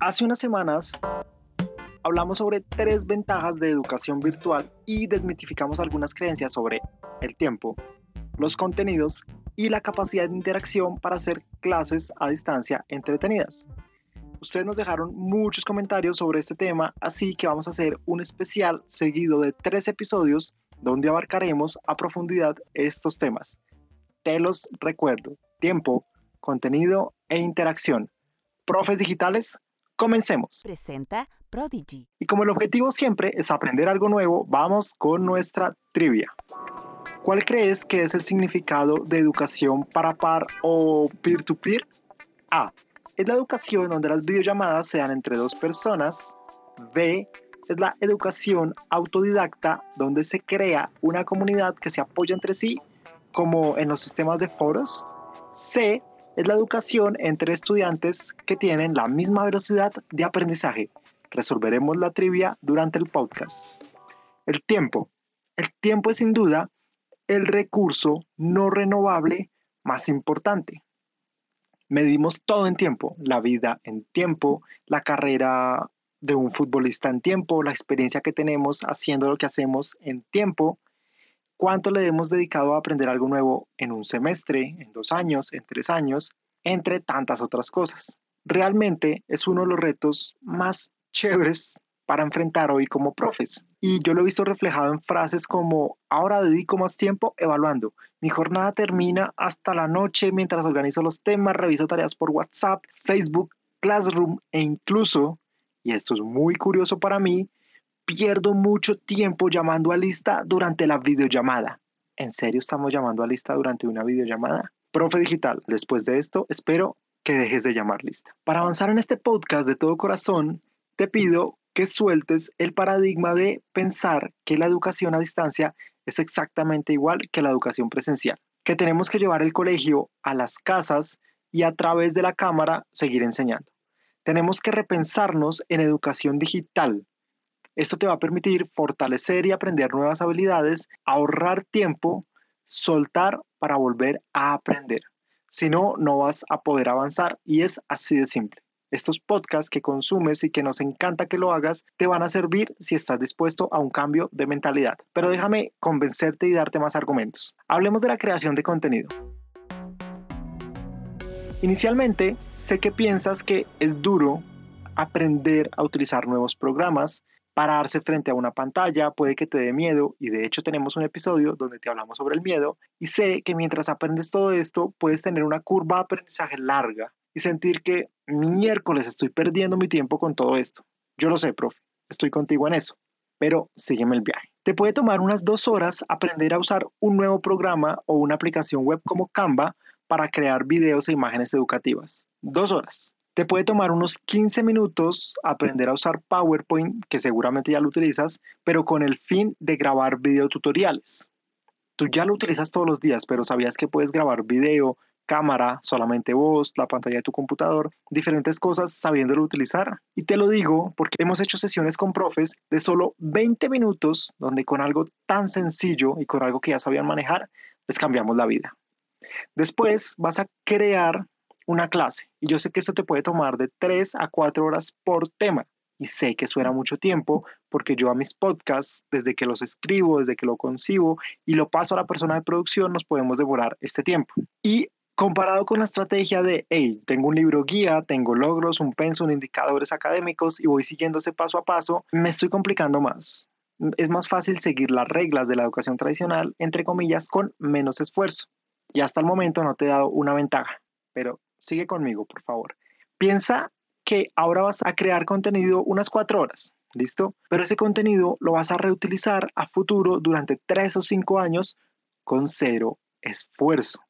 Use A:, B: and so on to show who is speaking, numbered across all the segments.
A: Hace unas semanas hablamos sobre tres ventajas de educación virtual y desmitificamos algunas creencias sobre el tiempo, los contenidos y la capacidad de interacción para hacer clases a distancia entretenidas. Ustedes nos dejaron muchos comentarios sobre este tema, así que vamos a hacer un especial seguido de tres episodios donde abarcaremos a profundidad estos temas. Te los recuerdo, tiempo, contenido e interacción. Profes digitales, Comencemos.
B: Presenta Prodigy.
A: Y como el objetivo siempre es aprender algo nuevo, vamos con nuestra trivia. ¿Cuál crees que es el significado de educación para par o peer-to-peer? A. Es la educación donde las videollamadas se dan entre dos personas. B. Es la educación autodidacta donde se crea una comunidad que se apoya entre sí, como en los sistemas de foros. C es la educación entre estudiantes que tienen la misma velocidad de aprendizaje. Resolveremos la trivia durante el podcast. El tiempo. El tiempo es sin duda el recurso no renovable más importante. Medimos todo en tiempo, la vida en tiempo, la carrera de un futbolista en tiempo, la experiencia que tenemos haciendo lo que hacemos en tiempo, cuánto le hemos dedicado a aprender algo nuevo en un semestre, en dos años, en tres años, entre tantas otras cosas. Realmente es uno de los retos más chéveres para enfrentar hoy como profes. Y yo lo he visto reflejado en frases como, ahora dedico más tiempo evaluando. Mi jornada termina hasta la noche mientras organizo los temas, reviso tareas por WhatsApp, Facebook, Classroom e incluso, y esto es muy curioso para mí, pierdo mucho tiempo llamando a lista durante la videollamada. ¿En serio estamos llamando a lista durante una videollamada? Profe Digital, después de esto, espero que dejes de llamar lista. Para avanzar en este podcast de todo corazón, te pido que sueltes el paradigma de pensar que la educación a distancia es exactamente igual que la educación presencial, que tenemos que llevar el colegio a las casas y a través de la cámara seguir enseñando. Tenemos que repensarnos en educación digital, esto te va a permitir fortalecer y aprender nuevas habilidades, ahorrar tiempo, soltar para volver a aprender. Si no, no vas a poder avanzar y es así de simple. Estos podcasts que consumes y que nos encanta que lo hagas te van a servir si estás dispuesto a un cambio de mentalidad. Pero déjame convencerte y darte más argumentos. Hablemos de la creación de contenido. Inicialmente, sé que piensas que es duro aprender a utilizar nuevos programas, pararse frente a una pantalla puede que te dé miedo y de hecho tenemos un episodio donde te hablamos sobre el miedo y sé que mientras aprendes todo esto puedes tener una curva de aprendizaje larga y sentir que miércoles estoy perdiendo mi tiempo con todo esto. Yo lo sé, profe, estoy contigo en eso, pero sígueme el viaje. Te puede tomar unas dos horas aprender a usar un nuevo programa o una aplicación web como Canva para crear videos e imágenes educativas. Dos horas. Te puede tomar unos 15 minutos aprender a usar PowerPoint, que seguramente ya lo utilizas, pero con el fin de grabar videotutoriales. Tú ya lo utilizas todos los días, pero ¿sabías que puedes grabar video, cámara, solamente voz, la pantalla de tu computador, diferentes cosas sabiéndolo utilizar? Y te lo digo porque hemos hecho sesiones con profes de solo 20 minutos donde con algo tan sencillo y con algo que ya sabían manejar, les cambiamos la vida. Después vas a crear una clase. Y yo sé que esto te puede tomar de 3 a 4 horas por tema. Y sé que suena mucho tiempo porque yo a mis podcasts, desde que los escribo, desde que lo concibo y lo paso a la persona de producción, nos podemos devorar este tiempo. Y comparado con la estrategia de, hey, tengo un libro guía, tengo logros, un pensum, indicadores académicos y voy siguiendo ese paso a paso, me estoy complicando más. Es más fácil seguir las reglas de la educación tradicional, entre comillas, con menos esfuerzo. Y hasta el momento no te he dado una ventaja, pero sigue conmigo, por favor. Piensa que ahora vas a crear contenido unas cuatro horas, ¿listo? Pero ese contenido lo vas a reutilizar a futuro durante tres o cinco años con cero esfuerzo.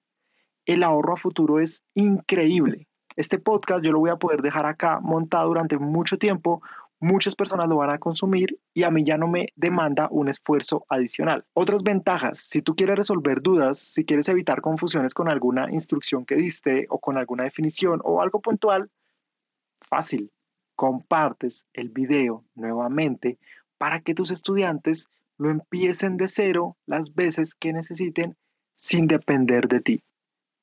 A: El ahorro a futuro es increíble. Este podcast yo lo voy a poder dejar acá montado durante mucho tiempo muchas personas lo van a consumir y a mí ya no me demanda un esfuerzo adicional. Otras ventajas, si tú quieres resolver dudas, si quieres evitar confusiones con alguna instrucción que diste o con alguna definición o algo puntual, fácil, compartes el video nuevamente para que tus estudiantes lo empiecen de cero las veces que necesiten sin depender de ti.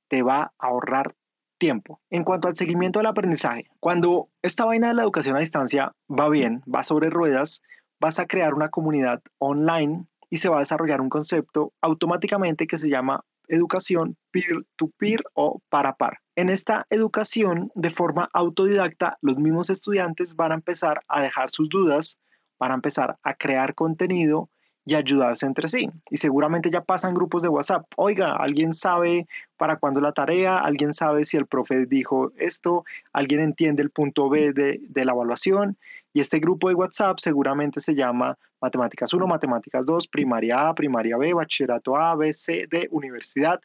A: Te va a ahorrar tiempo. En cuanto al seguimiento del aprendizaje, cuando esta vaina de la educación a distancia va bien, va sobre ruedas, vas a crear una comunidad online y se va a desarrollar un concepto automáticamente que se llama educación peer-to-peer o para par. En esta educación, de forma autodidacta, los mismos estudiantes van a empezar a dejar sus dudas, van a empezar a crear contenido y ayudarse entre sí. Y seguramente ya pasan grupos de WhatsApp. Oiga, alguien sabe para cuándo la tarea, alguien sabe si el profe dijo esto, alguien entiende el punto B de, de la evaluación. Y este grupo de WhatsApp seguramente se llama Matemáticas 1, Matemáticas 2, Primaria A, Primaria B, Bachillerato A, B, C, D, Universidad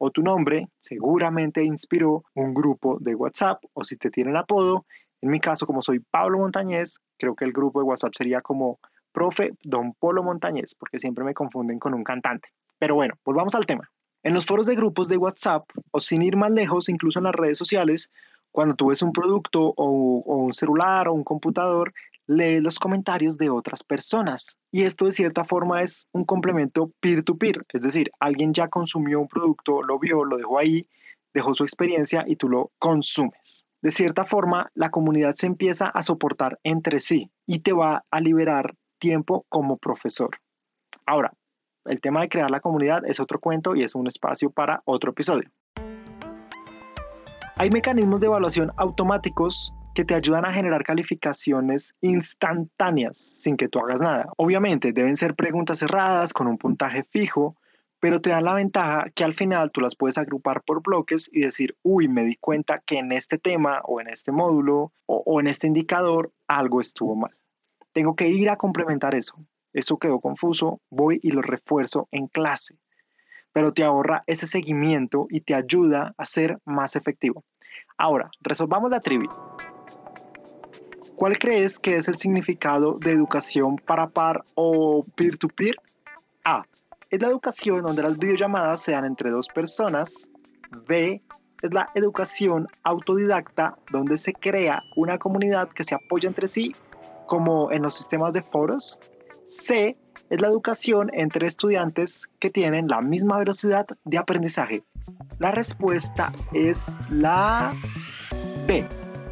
A: o tu nombre seguramente inspiró un grupo de WhatsApp o si te tienen apodo, en mi caso como soy Pablo Montañez, creo que el grupo de WhatsApp sería como profe Don Polo Montañez, porque siempre me confunden con un cantante. Pero bueno, volvamos al tema. En los foros de grupos de WhatsApp, o sin ir más lejos, incluso en las redes sociales, cuando tú ves un producto o, un celular o un computador, lee los comentarios de otras personas. Y esto de cierta forma es un complemento peer-to-peer, es decir, alguien ya consumió un producto, lo vio, lo dejó ahí, dejó su experiencia y tú lo consumes. De cierta forma, la comunidad se empieza a soportar entre sí y te va a liberar tiempo como profesor. Ahora, el tema de crear la comunidad es otro cuento y es un espacio para otro episodio. Hay mecanismos de evaluación automáticos que te ayudan a generar calificaciones instantáneas sin que tú hagas nada. Obviamente deben ser preguntas cerradas con un puntaje fijo, pero te dan la ventaja que al final tú las puedes agrupar por bloques y decir, uy, me di cuenta que en este tema o en este módulo o, o en este indicador algo estuvo mal. Tengo que ir a complementar eso. Eso quedó confuso, voy y lo refuerzo en clase. Pero te ahorra ese seguimiento y te ayuda a ser más efectivo. Ahora, resolvamos la trivia. ¿Cuál crees que es el significado de educación para par o peer-to-peer? A. Es la educación donde las videollamadas se dan entre dos personas. B. Es la educación autodidacta donde se crea una comunidad que se apoya entre sí como en los sistemas de foros. C es la educación entre estudiantes que tienen la misma velocidad de aprendizaje. La respuesta es la B.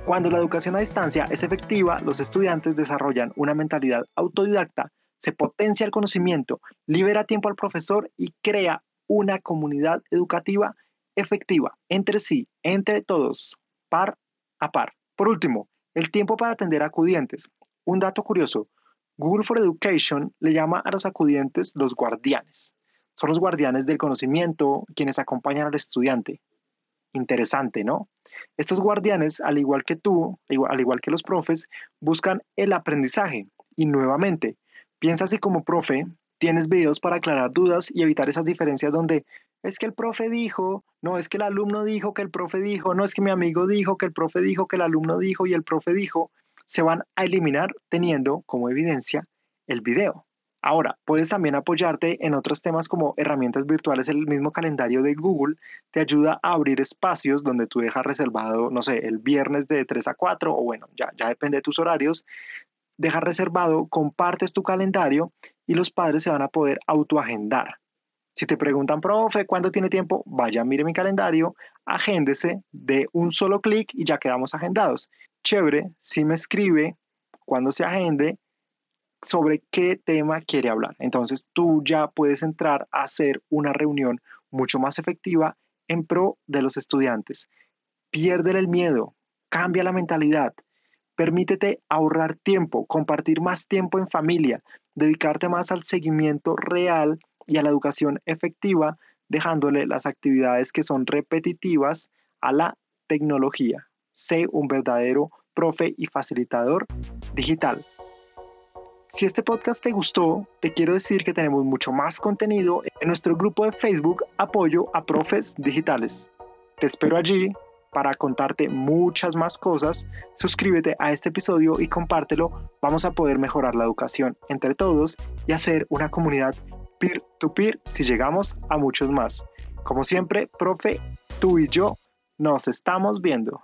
A: Cuando la educación a distancia es efectiva, los estudiantes desarrollan una mentalidad autodidacta, se potencia el conocimiento, libera tiempo al profesor y crea una comunidad educativa efectiva entre sí, entre todos, par a par. Por último, el tiempo para atender a acudientes. Un dato curioso, Google for Education le llama a los acudientes los guardianes. Son los guardianes del conocimiento, quienes acompañan al estudiante. Interesante, ¿no? Estos guardianes, al igual que tú, al igual que los profes, buscan el aprendizaje. Y nuevamente, piensa si como profe tienes videos para aclarar dudas y evitar esas diferencias donde es que el profe dijo, no es que el alumno dijo que el profe dijo, no es que mi amigo dijo que el profe dijo que el alumno dijo y el profe dijo se van a eliminar teniendo como evidencia el video. Ahora, puedes también apoyarte en otros temas como herramientas virtuales. El mismo calendario de Google te ayuda a abrir espacios donde tú dejas reservado, no sé, el viernes de 3 a 4 o bueno, ya, ya depende de tus horarios. Dejas reservado, compartes tu calendario y los padres se van a poder autoagendar. Si te preguntan, profe, ¿cuándo tiene tiempo? Vaya, mire mi calendario, agéndese de un solo clic y ya quedamos agendados chévere si me escribe cuando se agende sobre qué tema quiere hablar. Entonces tú ya puedes entrar a hacer una reunión mucho más efectiva en pro de los estudiantes. Pierde el miedo, cambia la mentalidad, permítete ahorrar tiempo, compartir más tiempo en familia, dedicarte más al seguimiento real y a la educación efectiva, dejándole las actividades que son repetitivas a la tecnología sé un verdadero profe y facilitador digital. Si este podcast te gustó, te quiero decir que tenemos mucho más contenido en nuestro grupo de Facebook Apoyo a Profes Digitales. Te espero allí para contarte muchas más cosas. Suscríbete a este episodio y compártelo. Vamos a poder mejorar la educación entre todos y hacer una comunidad peer-to-peer -peer si llegamos a muchos más. Como siempre, profe, tú y yo nos estamos viendo.